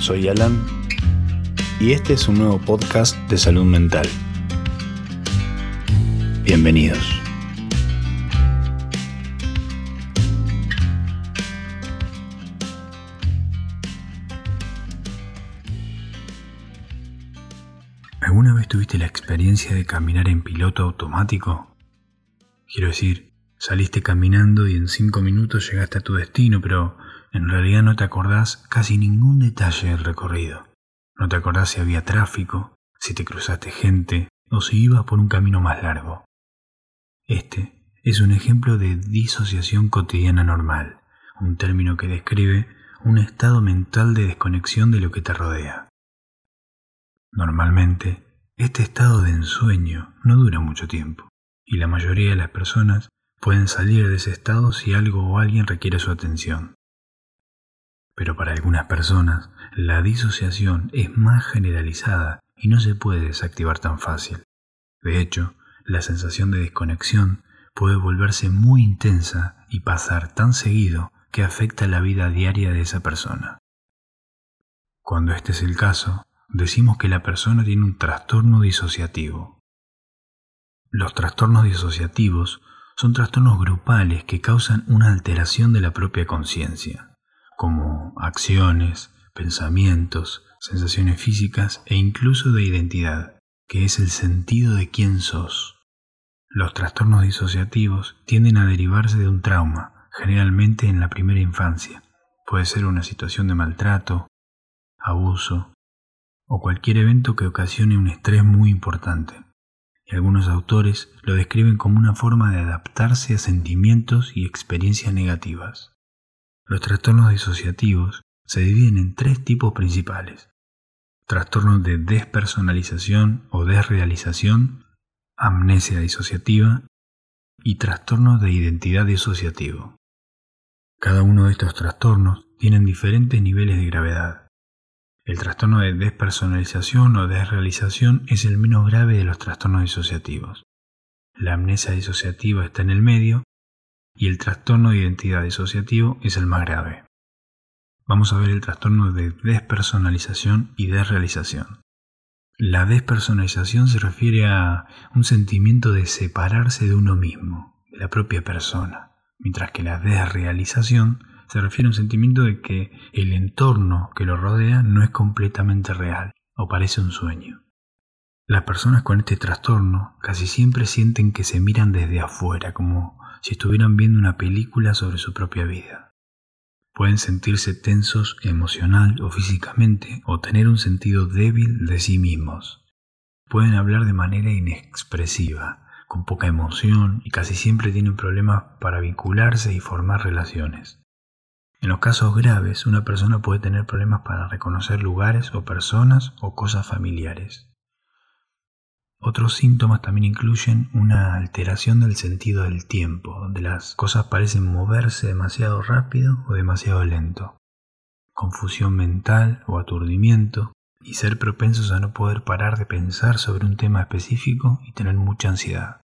soy Alan y este es un nuevo podcast de salud mental. Bienvenidos. ¿Alguna vez tuviste la experiencia de caminar en piloto automático? Quiero decir, saliste caminando y en cinco minutos llegaste a tu destino, pero en realidad no te acordás casi ningún detalle del recorrido. No te acordás si había tráfico, si te cruzaste gente o si ibas por un camino más largo. Este es un ejemplo de disociación cotidiana normal, un término que describe un estado mental de desconexión de lo que te rodea. Normalmente, este estado de ensueño no dura mucho tiempo, y la mayoría de las personas pueden salir de ese estado si algo o alguien requiere su atención. Pero para algunas personas, la disociación es más generalizada y no se puede desactivar tan fácil. De hecho, la sensación de desconexión puede volverse muy intensa y pasar tan seguido que afecta la vida diaria de esa persona. Cuando este es el caso, decimos que la persona tiene un trastorno disociativo. Los trastornos disociativos son trastornos grupales que causan una alteración de la propia conciencia como acciones, pensamientos, sensaciones físicas e incluso de identidad, que es el sentido de quién sos. Los trastornos disociativos tienden a derivarse de un trauma, generalmente en la primera infancia. Puede ser una situación de maltrato, abuso o cualquier evento que ocasione un estrés muy importante. Algunos autores lo describen como una forma de adaptarse a sentimientos y experiencias negativas. Los trastornos disociativos se dividen en tres tipos principales. Trastornos de despersonalización o desrealización, amnesia disociativa y trastornos de identidad disociativo. Cada uno de estos trastornos tienen diferentes niveles de gravedad. El trastorno de despersonalización o desrealización es el menos grave de los trastornos disociativos. La amnesia disociativa está en el medio y el trastorno de identidad disociativo es el más grave. Vamos a ver el trastorno de despersonalización y desrealización. La despersonalización se refiere a un sentimiento de separarse de uno mismo, de la propia persona, mientras que la desrealización se refiere a un sentimiento de que el entorno que lo rodea no es completamente real o parece un sueño. Las personas con este trastorno casi siempre sienten que se miran desde afuera, como si estuvieran viendo una película sobre su propia vida. Pueden sentirse tensos emocional o físicamente o tener un sentido débil de sí mismos. Pueden hablar de manera inexpresiva, con poca emoción y casi siempre tienen problemas para vincularse y formar relaciones. En los casos graves, una persona puede tener problemas para reconocer lugares o personas o cosas familiares. Otros síntomas también incluyen una alteración del sentido del tiempo, donde las cosas parecen moverse demasiado rápido o demasiado lento, confusión mental o aturdimiento, y ser propensos a no poder parar de pensar sobre un tema específico y tener mucha ansiedad.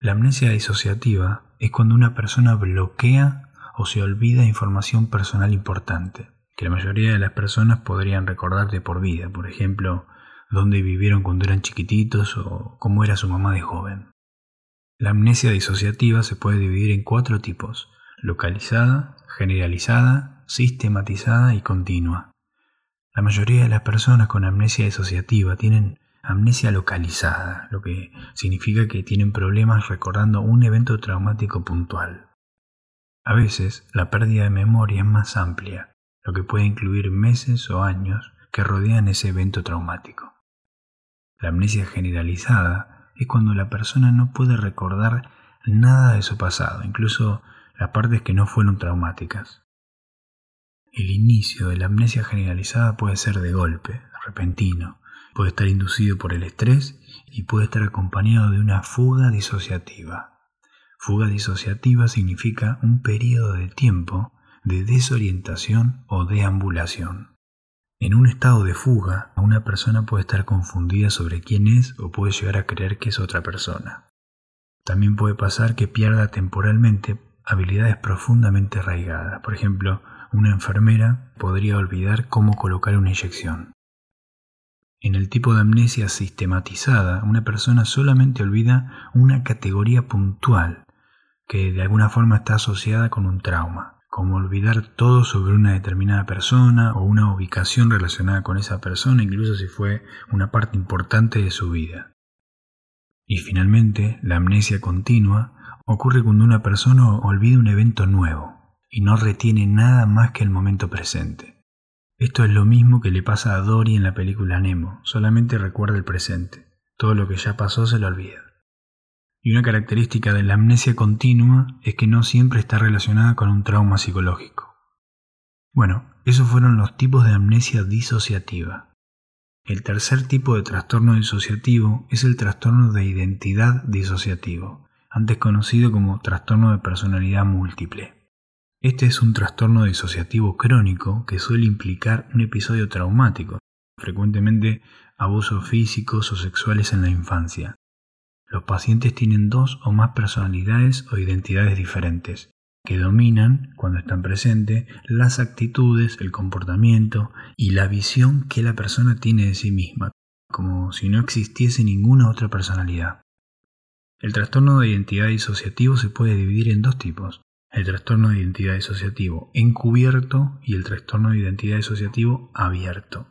La amnesia disociativa es cuando una persona bloquea o se olvida información personal importante, que la mayoría de las personas podrían recordar de por vida, por ejemplo, dónde vivieron cuando eran chiquititos o cómo era su mamá de joven. La amnesia disociativa se puede dividir en cuatro tipos, localizada, generalizada, sistematizada y continua. La mayoría de las personas con amnesia disociativa tienen amnesia localizada, lo que significa que tienen problemas recordando un evento traumático puntual. A veces la pérdida de memoria es más amplia, lo que puede incluir meses o años que rodean ese evento traumático. La amnesia generalizada es cuando la persona no puede recordar nada de su pasado, incluso las partes que no fueron traumáticas. El inicio de la amnesia generalizada puede ser de golpe, repentino, puede estar inducido por el estrés y puede estar acompañado de una fuga disociativa. Fuga disociativa significa un periodo de tiempo de desorientación o deambulación. En un estado de fuga, una persona puede estar confundida sobre quién es o puede llegar a creer que es otra persona. También puede pasar que pierda temporalmente habilidades profundamente arraigadas. Por ejemplo, una enfermera podría olvidar cómo colocar una inyección. En el tipo de amnesia sistematizada, una persona solamente olvida una categoría puntual que de alguna forma está asociada con un trauma, como olvidar todo sobre una determinada persona o una ubicación relacionada con esa persona, incluso si fue una parte importante de su vida. Y finalmente, la amnesia continua ocurre cuando una persona olvida un evento nuevo y no retiene nada más que el momento presente. Esto es lo mismo que le pasa a Dory en la película Nemo, solamente recuerda el presente. Todo lo que ya pasó se lo olvida. Y una característica de la amnesia continua es que no siempre está relacionada con un trauma psicológico. Bueno, esos fueron los tipos de amnesia disociativa. El tercer tipo de trastorno disociativo es el trastorno de identidad disociativo, antes conocido como trastorno de personalidad múltiple. Este es un trastorno disociativo crónico que suele implicar un episodio traumático, frecuentemente abusos físicos o sexuales en la infancia. Los pacientes tienen dos o más personalidades o identidades diferentes, que dominan, cuando están presentes, las actitudes, el comportamiento y la visión que la persona tiene de sí misma, como si no existiese ninguna otra personalidad. El trastorno de identidad disociativo se puede dividir en dos tipos, el trastorno de identidad disociativo encubierto y el trastorno de identidad disociativo abierto.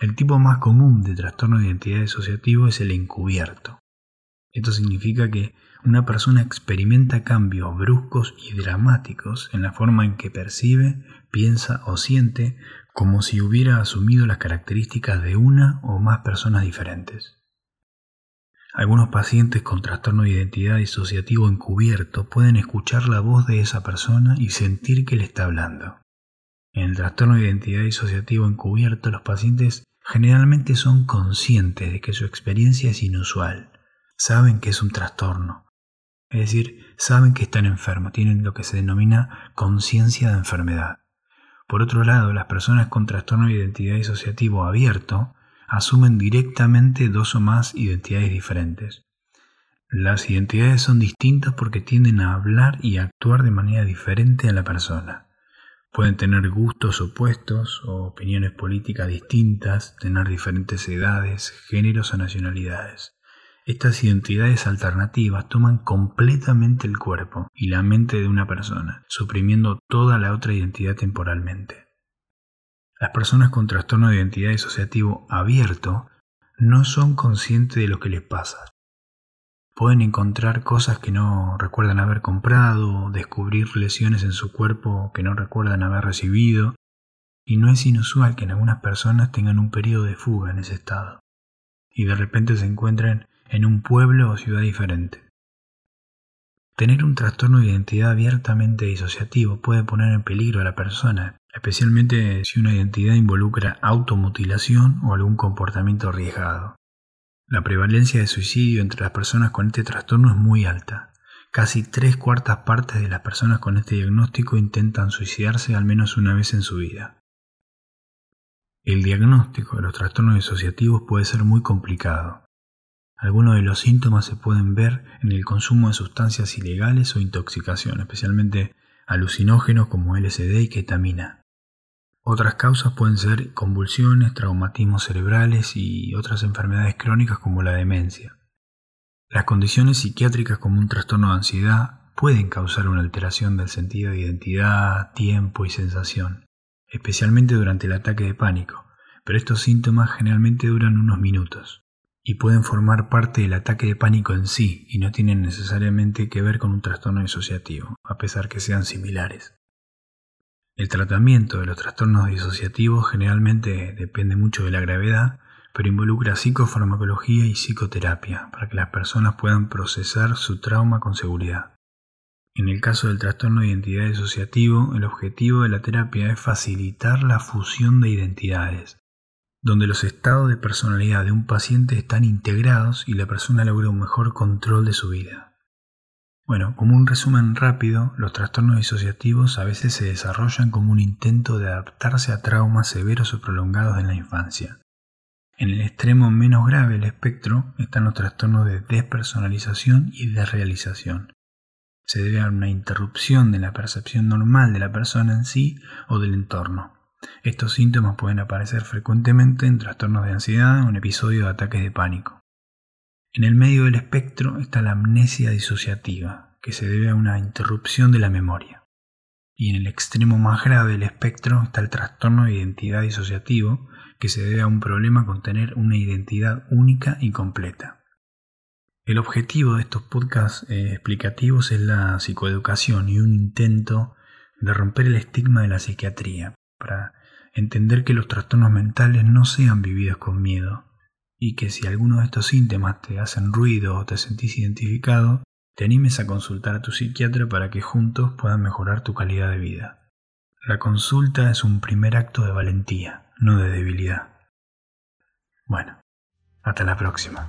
El tipo más común de trastorno de identidad disociativo es el encubierto. Esto significa que una persona experimenta cambios bruscos y dramáticos en la forma en que percibe, piensa o siente como si hubiera asumido las características de una o más personas diferentes. Algunos pacientes con trastorno de identidad disociativo encubierto pueden escuchar la voz de esa persona y sentir que le está hablando. En el trastorno de identidad disociativo encubierto, los pacientes generalmente son conscientes de que su experiencia es inusual, saben que es un trastorno, es decir, saben que están enfermos, tienen lo que se denomina conciencia de enfermedad. Por otro lado, las personas con trastorno de identidad disociativo abierto asumen directamente dos o más identidades diferentes. Las identidades son distintas porque tienden a hablar y actuar de manera diferente a la persona. Pueden tener gustos opuestos o opiniones políticas distintas, tener diferentes edades, géneros o nacionalidades. Estas identidades alternativas toman completamente el cuerpo y la mente de una persona, suprimiendo toda la otra identidad temporalmente. Las personas con trastorno de identidad disociativo abierto no son conscientes de lo que les pasa. Pueden encontrar cosas que no recuerdan haber comprado, descubrir lesiones en su cuerpo que no recuerdan haber recibido, y no es inusual que en algunas personas tengan un periodo de fuga en ese estado, y de repente se encuentren en un pueblo o ciudad diferente. Tener un trastorno de identidad abiertamente disociativo puede poner en peligro a la persona, especialmente si una identidad involucra automutilación o algún comportamiento arriesgado. La prevalencia de suicidio entre las personas con este trastorno es muy alta. Casi tres cuartas partes de las personas con este diagnóstico intentan suicidarse al menos una vez en su vida. El diagnóstico de los trastornos disociativos puede ser muy complicado. Algunos de los síntomas se pueden ver en el consumo de sustancias ilegales o intoxicación, especialmente alucinógenos como LSD y ketamina. Otras causas pueden ser convulsiones, traumatismos cerebrales y otras enfermedades crónicas como la demencia. Las condiciones psiquiátricas como un trastorno de ansiedad pueden causar una alteración del sentido de identidad, tiempo y sensación, especialmente durante el ataque de pánico, pero estos síntomas generalmente duran unos minutos y pueden formar parte del ataque de pánico en sí y no tienen necesariamente que ver con un trastorno disociativo, a pesar que sean similares. El tratamiento de los trastornos disociativos generalmente depende mucho de la gravedad, pero involucra psicofarmacología y psicoterapia para que las personas puedan procesar su trauma con seguridad. En el caso del trastorno de identidad disociativo, el objetivo de la terapia es facilitar la fusión de identidades, donde los estados de personalidad de un paciente están integrados y la persona logra un mejor control de su vida. Bueno, como un resumen rápido, los trastornos disociativos a veces se desarrollan como un intento de adaptarse a traumas severos o prolongados en la infancia. En el extremo menos grave del espectro están los trastornos de despersonalización y desrealización. se debe a una interrupción de la percepción normal de la persona en sí o del entorno. Estos síntomas pueden aparecer frecuentemente en trastornos de ansiedad o en episodios de ataques de pánico. En el medio del espectro está la amnesia disociativa, que se debe a una interrupción de la memoria. Y en el extremo más grave del espectro está el trastorno de identidad disociativo, que se debe a un problema con tener una identidad única y completa. El objetivo de estos podcasts eh, explicativos es la psicoeducación y un intento de romper el estigma de la psiquiatría, para entender que los trastornos mentales no sean vividos con miedo, y que si alguno de estos síntomas te hacen ruido o te sentís identificado, te animes a consultar a tu psiquiatra para que juntos puedan mejorar tu calidad de vida. La consulta es un primer acto de valentía, no de debilidad. Bueno, hasta la próxima.